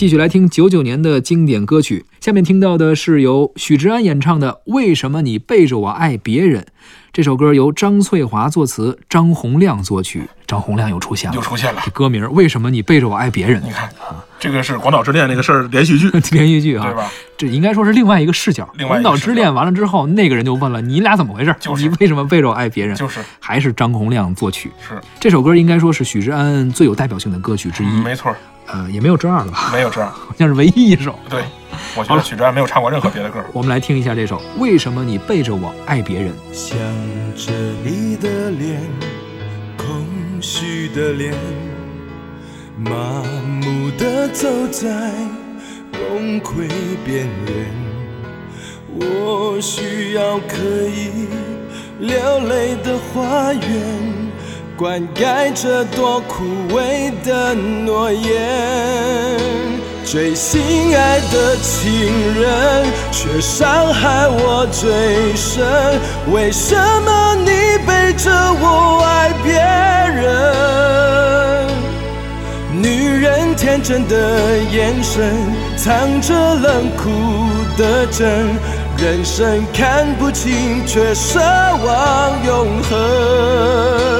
继续来听九九年的经典歌曲。下面听到的是由许志安演唱的《为什么你背着我爱别人》。这首歌由张翠华作词，张洪亮作曲。张洪亮又出现了，又出现了。这歌名《为什么你背着我爱别人》？你看啊，这个是《广岛之恋》那个事儿连续剧，连续剧啊，对吧？这应该说是另外一个视角。另外广岛之恋完了之后，那个人就问了：“你俩怎么回事？就是你为什么背着我爱别人？”就是还是张洪亮作曲。是这首歌应该说是许志安最有代表性的歌曲之一。没错，呃，也没有这样了吧？没有这样，好像是唯一一首。对，我觉得许志安没有唱过任何别的歌。我们来听一下这首《为什么你背着我爱别人》。想着你的脸，空虚的脸，麻木的走在崩溃边缘。我需要可以流泪的花园，灌溉这多枯萎的诺言。最心爱的情人，却伤害我最深。为什么你背着我爱别人？女人天真的眼神，藏着冷酷的真。人生看不清，却奢望永恒。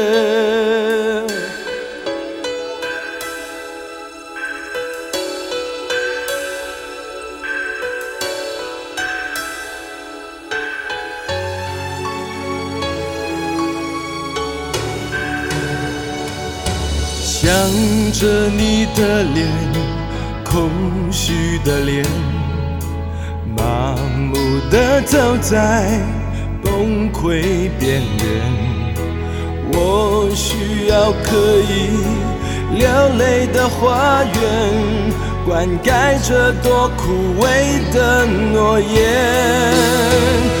想着你的脸，空虚的脸，麻木的走在崩溃边缘。我需要可以流泪的花园，灌溉这多枯萎的诺言。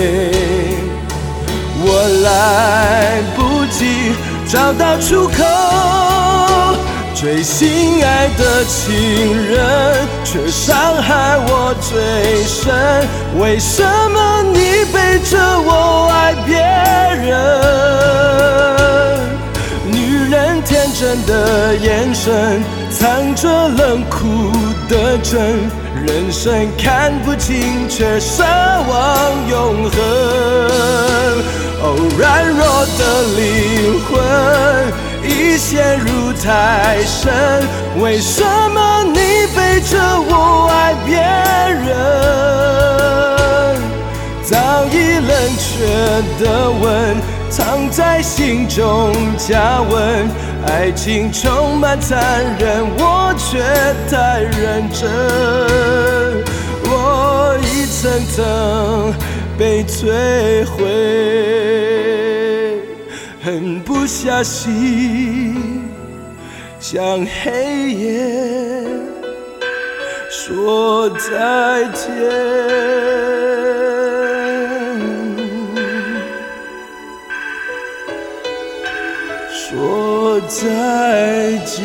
找到出口。最心爱的情人，却伤害我最深。为什么你背着我爱别人？女人天真的眼神，藏着冷酷的真。人生看不清，却奢望永恒。哦，软弱的灵魂已陷入太深。为什么你背着我爱别人？早已冷却的吻。藏在心中加温，爱情充满残忍，我却太认真。我一层层被摧毁，狠不下心向黑夜说再见。说再见。